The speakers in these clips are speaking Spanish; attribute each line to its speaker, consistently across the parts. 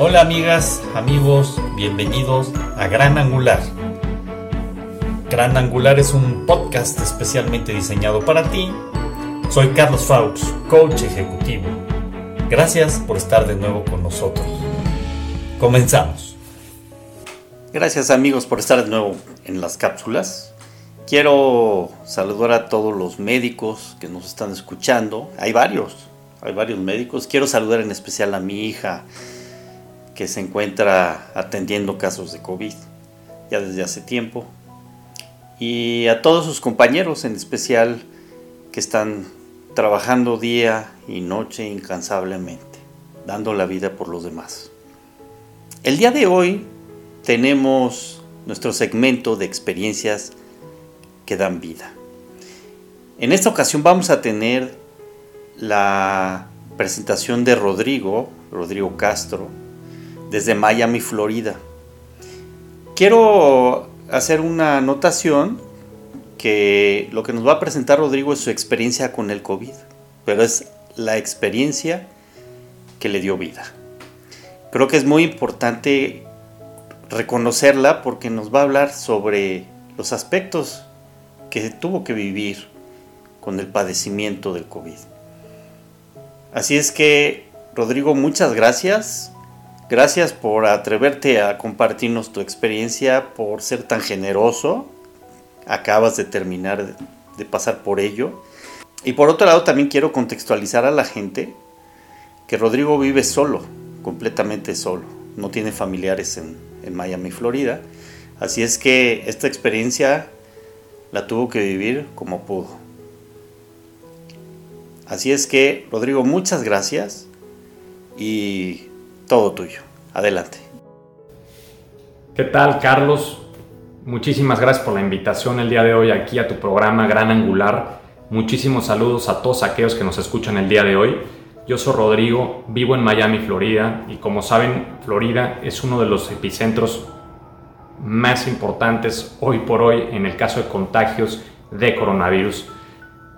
Speaker 1: Hola amigas, amigos, bienvenidos a Gran Angular. Gran Angular es un podcast especialmente diseñado para ti. Soy Carlos Faux, coach ejecutivo. Gracias por estar de nuevo con nosotros. Comenzamos. Gracias amigos por estar de nuevo en las cápsulas. Quiero saludar a todos los médicos que nos están escuchando. Hay varios, hay varios médicos. Quiero saludar en especial a mi hija que se encuentra atendiendo casos de COVID ya desde hace tiempo. Y a todos sus compañeros, en especial, que están trabajando día y noche incansablemente, dando la vida por los demás. El día de hoy tenemos nuestro segmento de experiencias que dan vida. En esta ocasión vamos a tener la presentación de Rodrigo, Rodrigo Castro, desde Miami, Florida. Quiero hacer una anotación que lo que nos va a presentar Rodrigo es su experiencia con el COVID, pero es la experiencia que le dio vida. Creo que es muy importante reconocerla porque nos va a hablar sobre los aspectos que tuvo que vivir con el padecimiento del COVID. Así es que, Rodrigo, muchas gracias. Gracias por atreverte a compartirnos tu experiencia, por ser tan generoso. Acabas de terminar de pasar por ello. Y por otro lado también quiero contextualizar a la gente que Rodrigo vive solo, completamente solo. No tiene familiares en, Miami, Florida. Así es que esta experiencia la tuvo que vivir como pudo. Así es que, Rodrigo, muchas gracias y todo tuyo. Adelante.
Speaker 2: ¿Qué tal, Carlos? Muchísimas gracias por la invitación el día de hoy aquí a tu programa Gran Angular. Muchísimos saludos a todos aquellos que nos escuchan el día de hoy. Yo soy Rodrigo, vivo en Miami, Florida, y como saben, Florida es uno de los epicentros más importantes hoy por hoy en el caso de contagios de coronavirus,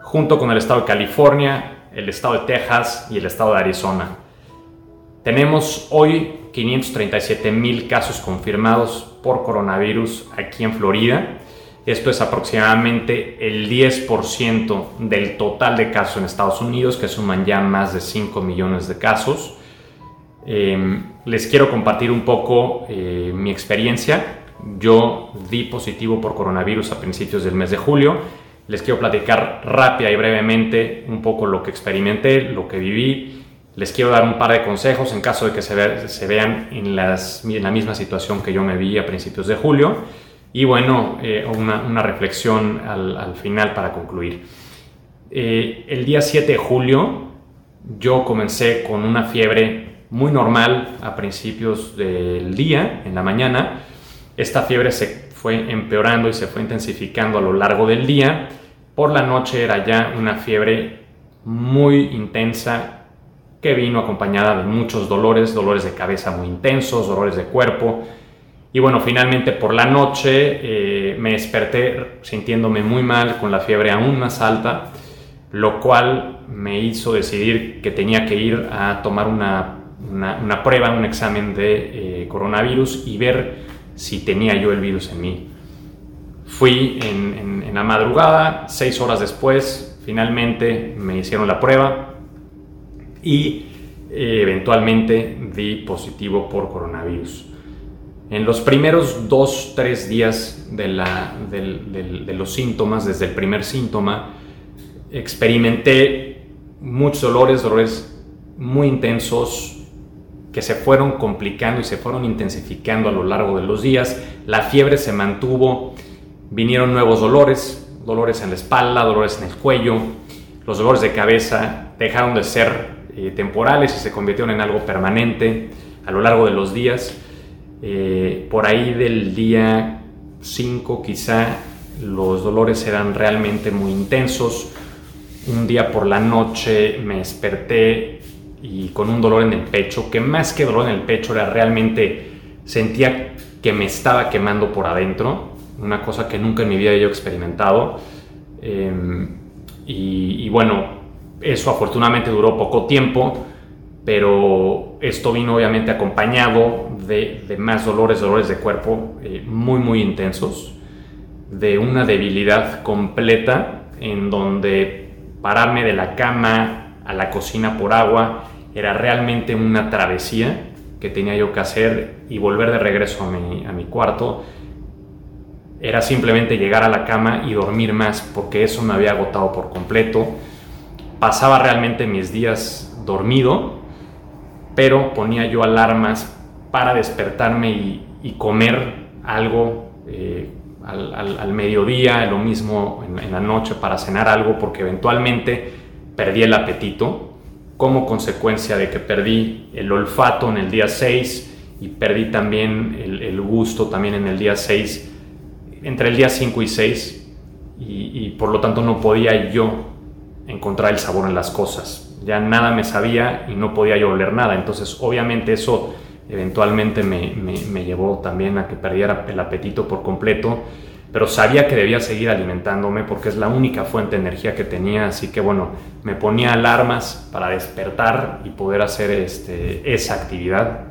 Speaker 2: junto con el estado de California, el estado de Texas y el estado de Arizona. Tenemos hoy 537 mil casos confirmados por coronavirus aquí en Florida. Esto es aproximadamente el 10% del total de casos en Estados Unidos, que suman ya más de 5 millones de casos. Em, les quiero compartir un poco eh, mi experiencia. Yo di positivo por coronavirus a principios del mes de julio. Les quiero platicar rápida y brevemente un poco lo que experimenté, lo que viví les quiero dar un par de consejos en caso de que se, vean en, la misma situación que yo me vi a principios de julio. Y bueno, eh, una, reflexión al, final para concluir. Eh, el día 7 de julio yo comencé con una fiebre muy normal a principios del día, en la mañana. Esta fiebre se fue empeorando y se fue intensificando a lo largo del día. Por la noche era ya una fiebre muy intensa que vino acompañada de muchos dolores, dolores de cabeza muy intensos, dolores de cuerpo. Y bueno, finalmente por la noche eh, me desperté sintiéndome muy mal, con la fiebre aún más alta, lo cual me hizo decidir que tenía que ir a tomar una, una, prueba, un examen de eh, coronavirus y ver si tenía yo el virus en mí. Fui en la madrugada, seis horas después, finalmente me hicieron la prueba, y eh, eventualmente di positivo por coronavirus. En los primeros dos, tres días de, la, de, los síntomas, desde el primer síntoma, experimenté muchos dolores, dolores muy intensos que se fueron complicando y se fueron intensificando a lo largo de los días. La fiebre se mantuvo, vinieron nuevos dolores, dolores en la espalda, dolores en el cuello, los dolores de cabeza dejaron de ser eh, temporales y se convirtieron en algo permanente a lo largo de los días. Eh, por ahí del día 5 quizá los dolores eran realmente muy intensos. Un día por la noche me desperté y con un dolor en el pecho, que más que dolor en el pecho era realmente, sentía que me estaba quemando por adentro, una cosa que nunca en mi vida yo experimentado. Em, y, bueno, eso afortunadamente duró poco tiempo, pero esto vino obviamente acompañado de, más dolores, dolores de cuerpo eh, muy, muy intensos, de una debilidad completa en donde pararme de la cama a la cocina por agua era realmente una travesía que tenía yo que hacer y volver de regreso a mi, a mi cuarto era simplemente llegar a la cama y dormir más porque eso me había agotado por completo. Pasaba realmente mis días dormido, pero ponía yo alarmas para despertarme y, comer algo eh, al, mediodía, lo mismo en, la noche para cenar algo porque eventualmente perdí el apetito como consecuencia de que perdí el olfato en el día 6 y perdí también el, gusto también en el día 6, entre el día 5 y 6, y, por lo tanto no podía yo encontrar el sabor en las cosas. Ya nada me sabía y no podía yo oler nada. Entonces obviamente eso eventualmente me, me llevó también a que perdiera el apetito por completo pero sabía que debía seguir alimentándome porque es la única fuente de energía que tenía, así que bueno, me ponía alarmas para despertar y poder hacer este, esa actividad,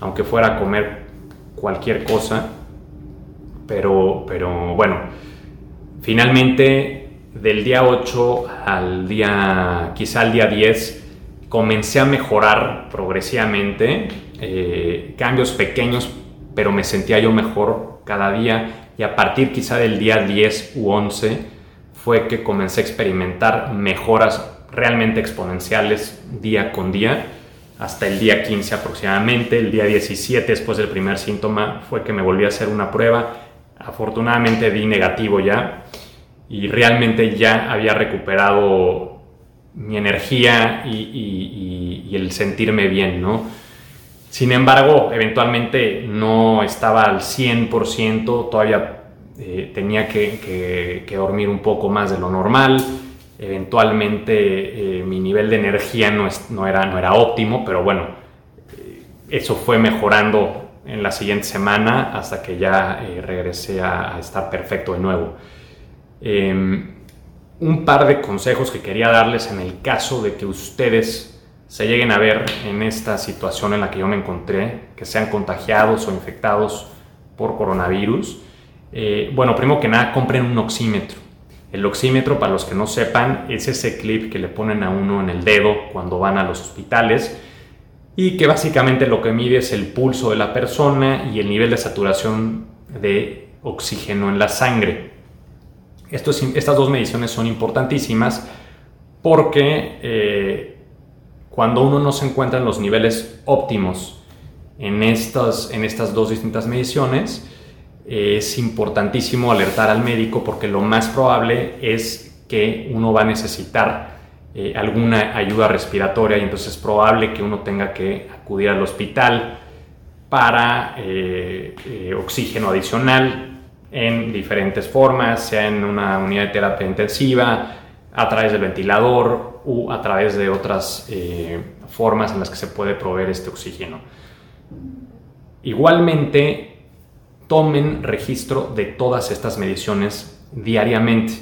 Speaker 2: aunque fuera comer cualquier cosa, pero, pero bueno, finalmente del día 8 al día, quizá al día 10, comencé a mejorar progresivamente, eh, cambios pequeños, pero me sentía yo mejor cada día. Y a partir quizá del día 10 u 11 fue que comencé a experimentar mejoras realmente exponenciales día con día hasta el día 15 aproximadamente, el día 17 después del primer síntoma fue que me volví a hacer una prueba, afortunadamente di negativo ya y realmente ya había recuperado mi energía y, el sentirme bien, ¿no? Sin embargo, eventualmente no estaba al 100%, todavía eh, tenía que, dormir un poco más de lo normal. Eventualmente eh, mi nivel de energía no, era, no era óptimo, pero bueno, eh, eso fue mejorando en la siguiente semana hasta que ya regresé a, a, estar perfecto de nuevo. Em, un par de consejos que quería darles en el caso de que ustedes se lleguen a ver en esta situación en la que yo me encontré, que sean contagiados o infectados por coronavirus, eh, bueno, primero que nada, compren un oxímetro. El oxímetro, para los que no sepan, es ese clip que le ponen a uno en el dedo cuando van a los hospitales y que básicamente lo que mide es el pulso de la persona y el nivel de saturación de oxígeno en la sangre. Estas dos mediciones son importantísimas porque eh, cuando uno no se encuentra en los niveles óptimos en estas, en estas dos distintas mediciones, es importantísimo alertar al médico porque lo más probable es que uno va a necesitar eh, alguna ayuda respiratoria y entonces es probable que uno tenga que acudir al hospital para eh, oxígeno adicional en diferentes formas, sea en una unidad de terapia intensiva, a través del ventilador u a través de otras eh, formas en las que se puede proveer este oxígeno. Igualmente, tomen registro de todas estas mediciones diariamente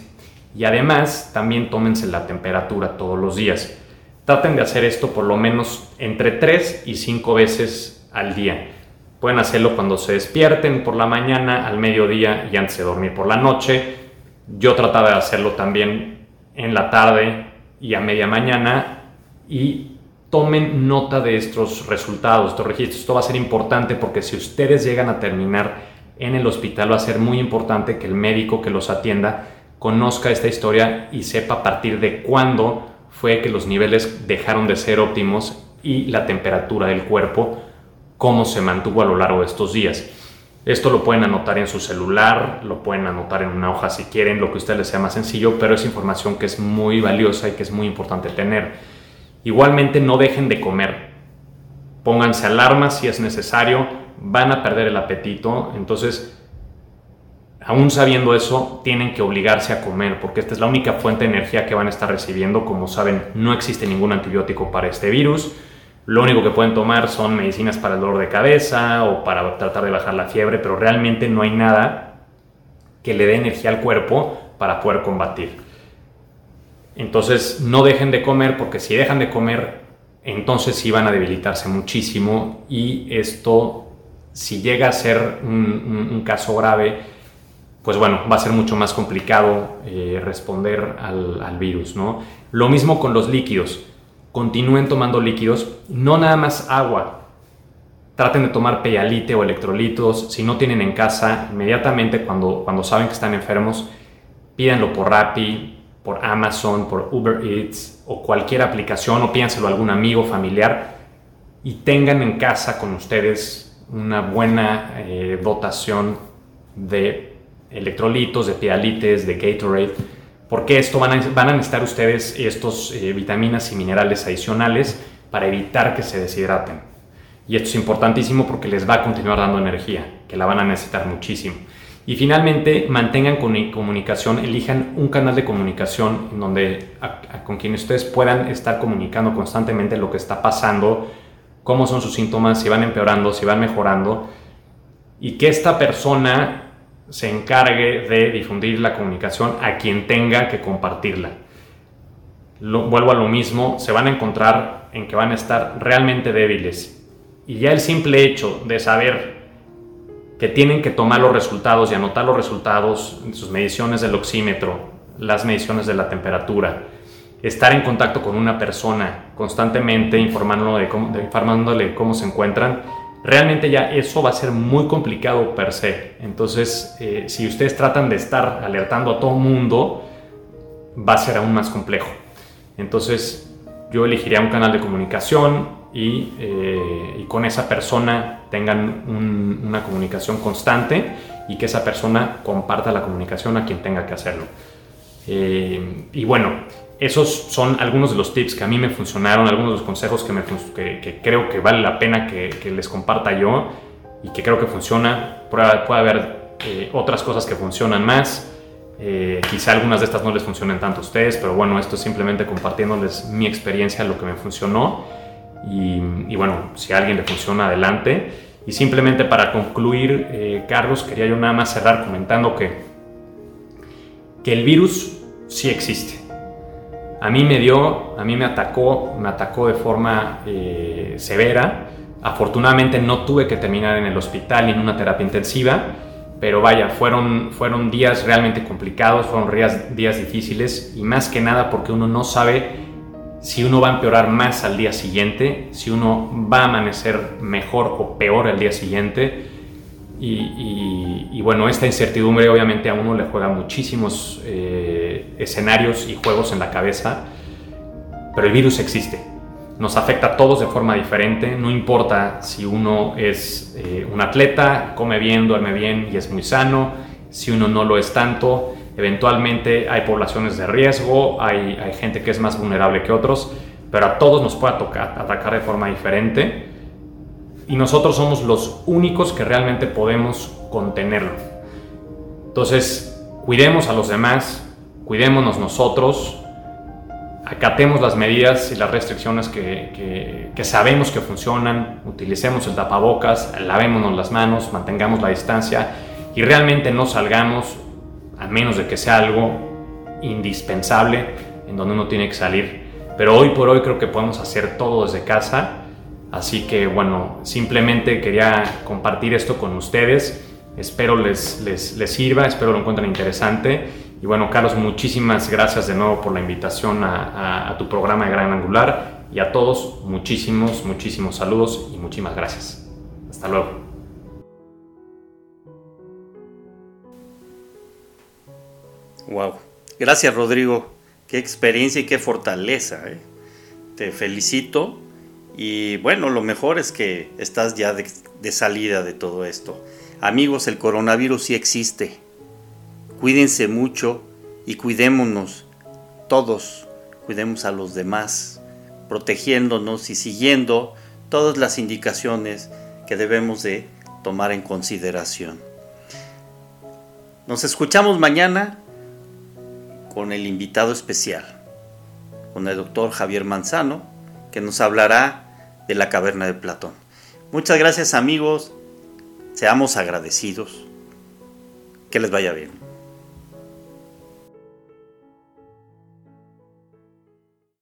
Speaker 2: y además también tómense la temperatura todos los días. Traten de hacer esto por lo menos entre 3 y 5 veces al día. Pueden hacerlo cuando se despierten por la mañana, al mediodía y antes de dormir por la noche. Yo trataba de hacerlo también en la tarde y a media mañana y tomen nota de estos resultados, estos registros. Esto va a ser importante porque si ustedes llegan a terminar en el hospital va a ser muy importante que el médico que los atienda conozca esta historia y sepa a partir de cuándo fue que los niveles dejaron de ser óptimos y la temperatura del cuerpo, cómo se mantuvo a lo largo de estos días. Esto lo pueden anotar en su celular, lo pueden anotar en una hoja si quieren, lo que a ustedes les sea más sencillo, pero es información que es muy valiosa y que es muy importante tener. Igualmente no dejen de comer. Pónganse alarmas si es necesario, van a perder el apetito, entonces aún sabiendo eso, tienen que obligarse a comer, porque esta es la única fuente de energía que van a estar recibiendo. Como saben, no existe ningún antibiótico para este virus. Lo único que pueden tomar son medicinas para el dolor de cabeza o para tratar de bajar la fiebre, pero realmente no hay nada que le dé energía al cuerpo para poder combatir. Entonces no dejen de comer porque si dejan de comer entonces sí van a debilitarse muchísimo y esto, si llega a ser un, caso grave, pues bueno, va a ser mucho más complicado eh, responder al, al, virus, ¿no? Lo mismo con los líquidos. Continúen tomando líquidos, no nada más agua. Traten de tomar peyalite o electrolitos. Si no tienen en casa, inmediatamente cuando, cuando saben que están enfermos, pídanlo por Rappi, por Amazon, por Uber Eats o cualquier aplicación o piénselo a algún amigo, familiar y tengan en casa con ustedes una buena eh, dotación de electrolitos, de pialites, de Gatorade, porque esto van a, van a necesitar ustedes estos eh, vitaminas y minerales adicionales para evitar que se deshidraten. Y esto es importantísimo porque les va a continuar dando energía, que la van a necesitar muchísimo. Y finalmente, mantengan comunicación, elijan un canal de comunicación en donde con quien ustedes puedan estar comunicando constantemente lo que está pasando, cómo son sus síntomas, si van empeorando, si van mejorando, y que esta persona se encargue de difundir la comunicación a quien tenga que compartirla. vuelvo a lo mismo, se van a encontrar en que van a estar realmente débiles. Y ya el simple hecho de saber que tienen que tomar los resultados y anotar los resultados, sus mediciones del oxímetro, las mediciones de la temperatura, estar en contacto con una persona constantemente informándole cómo, informándole cómo se encuentran, realmente ya eso va a ser muy complicado per se. Entonces, eh, si ustedes tratan de estar alertando a todo mundo, va a ser aún más complejo. Entonces, yo elegiría un canal de comunicación, eh, y, con esa persona tengan una comunicación constante y que esa persona comparta la comunicación a quien tenga que hacerlo. Eh, y bueno, esos son algunos de los tips que a mí me funcionaron, algunos de los consejos que, me, que, creo que vale la pena que, les comparta yo y que creo que funciona. Puede, haber eh, otras cosas que funcionan más. quizá algunas de estas no les funcionen tanto a ustedes, pero bueno, esto es simplemente compartiéndoles mi experiencia, lo que me funcionó y, bueno, si a alguien le funciona, adelante. Y simplemente para concluir, eh, Carlos, quería yo nada más cerrar comentando que, que el virus sí existe. A mí me dio, a mí me atacó, me atacó de forma eh, severa. Afortunadamente no tuve que terminar en el hospital ni en una terapia intensiva, pero vaya, fueron, fueron días realmente complicados, fueron días, días difíciles y más que nada porque uno no sabe si uno va a empeorar más al día siguiente, si uno va a amanecer mejor o peor al día siguiente. Y, bueno, esta incertidumbre obviamente a uno le juega muchísimos eh, escenarios y juegos en la cabeza, pero el virus existe. Nos afecta a todos de forma diferente, no importa si uno es eh, un atleta, come bien, duerme bien y es muy sano, si uno no lo es tanto, Eventualmente hay poblaciones de riesgo, hay, gente que es más vulnerable que otros, pero a todos nos puede tocar, atacar de forma diferente y nosotros somos los únicos que realmente podemos contenerlo. Entonces, cuidemos a los demás, cuidémonos nosotros, acatemos las medidas y las restricciones que, que, sabemos que funcionan, utilicemos el tapabocas, lavémonos las manos, mantengamos la distancia y realmente no salgamos a menos de que sea algo indispensable en donde uno tiene que salir. Pero hoy por hoy creo que podemos hacer todo desde casa. Así que bueno, simplemente quería compartir esto con ustedes. Espero les, les, sirva, espero lo encuentren interesante. Y bueno, Carlos, muchísimas gracias de nuevo por la invitación a, tu programa de Gran Angular. Y a todos, muchísimos, muchísimos saludos y muchísimas gracias. Hasta luego.
Speaker 1: Wow. Gracias, Rodrigo. Qué experiencia y qué fortaleza. ¿eh? Te felicito. Y bueno, lo mejor es que estás ya de salida de todo esto. Amigos, el coronavirus sí existe. Cuídense mucho y cuidémonos todos. Cuidemos a los demás, protegiéndonos y siguiendo todas las indicaciones que debemos de tomar en consideración. Nos escuchamos mañana con el invitado especial, con el doctor Javier Manzano, que nos hablará de la caverna de Platón. Muchas gracias amigos, seamos agradecidos, que les vaya bien.